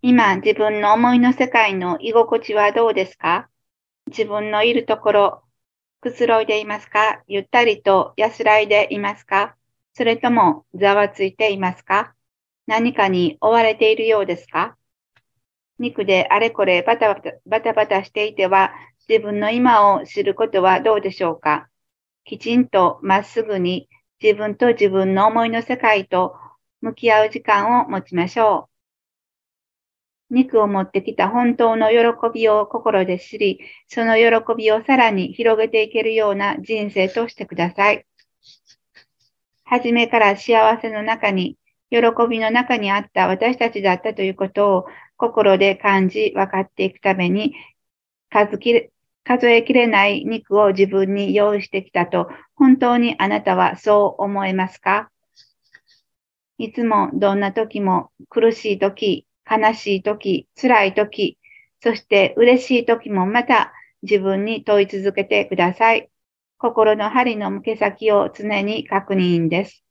今、自分の思いの世界の居心地はどうですか？自分のいるところ、くつろいでいますか？ゆったりと安らいでいますか？それともざわついていますか？何かに追われているようですか？肉であれこれバタバタバタバタしていては自分の今を知ることはどうでしょうか？きちんとまっすぐに自分と自分の思いの世界と向き合う時間を持ちましょう。肉を持ってきた本当の喜びを心で知り、その喜びをさらに広げていけるような人生としてください。はじめから幸せの中に、喜びの中にあった私たちだったということを心で感じ分かっていくために、数えきれない肉を自分に用意してきたと、本当にあなたはそう思えますか？いつもどんな時も苦しい時、悲しい時、辛い時、そして嬉しい時もまた自分に問い続けてください。心の針の向け先を常に確認です。